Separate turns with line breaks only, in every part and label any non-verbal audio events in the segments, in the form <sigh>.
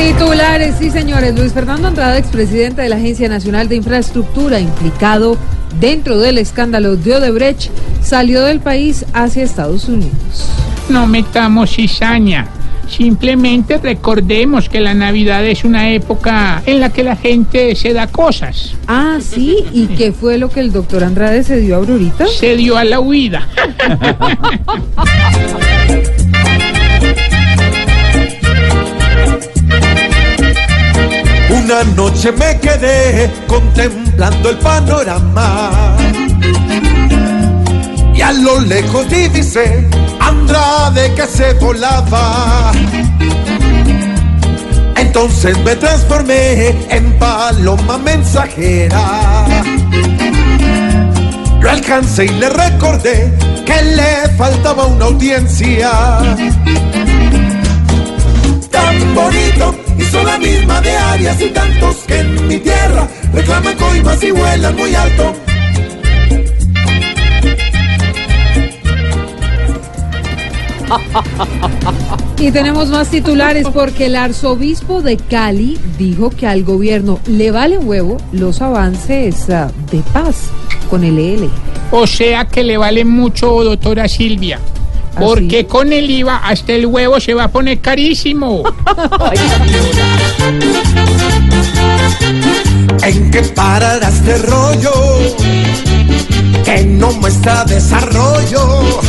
Titulares, sí señores. Luis Fernando Andrade, expresidente de la Agencia Nacional de Infraestructura, implicado dentro del escándalo de Odebrecht, salió del país hacia Estados Unidos.
No metamos cizaña. Simplemente recordemos que la Navidad es una época en la que la gente se da cosas.
Ah, sí. ¿Y qué fue lo que el doctor Andrade se dio a Aurorita?
Se dio a la huida. <laughs>
Una noche me quedé contemplando el panorama. Y a lo lejos divisé Andrade que se volaba. Entonces me transformé en paloma mensajera. Lo alcancé y le recordé que le faltaba una audiencia. Tan bonito, hizo la misma de Arias reclaman coimas y vuelan muy alto.
Y tenemos más titulares porque el arzobispo de Cali dijo que al gobierno le vale huevo los avances ah, de paz con el EL.
O sea que le vale mucho, doctora Silvia. Porque con el IVA hasta el huevo se va a poner carísimo. <laughs>
¿En qué parará este rollo? Que no muestra desarrollo,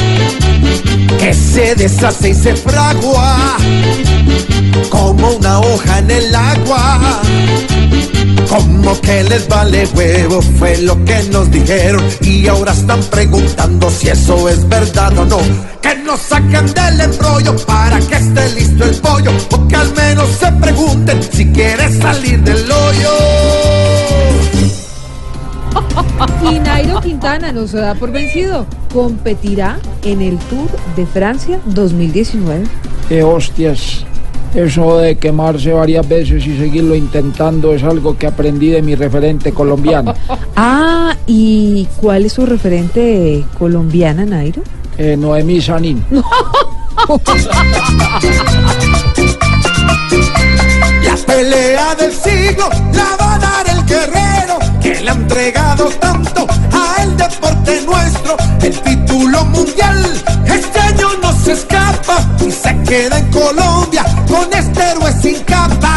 que se deshace y se fragua como una hoja en el agua. Como que les vale huevo fue lo que nos dijeron y ahora están preguntando si eso es verdad o no. Que nos saquen del embrollo para que esté listo el pollo o que al menos se pregunten si quiere salir del hoyo.
Y Nairo Quintana no se da por vencido. Competirá en el Tour de Francia 2019.
¡Qué hostias! Eso de quemarse varias veces y seguirlo intentando es algo que aprendí de mi referente colombiano. <laughs>
Ah, ¿y cuál es su referente colombiana, Nairo?
Eh, Noemí Sanín. <laughs>
La pelea del siglo la le ha entregado tanto a el deporte nuestro. El título mundial este año no se escapa y se queda en Colombia con este héroe sin capa.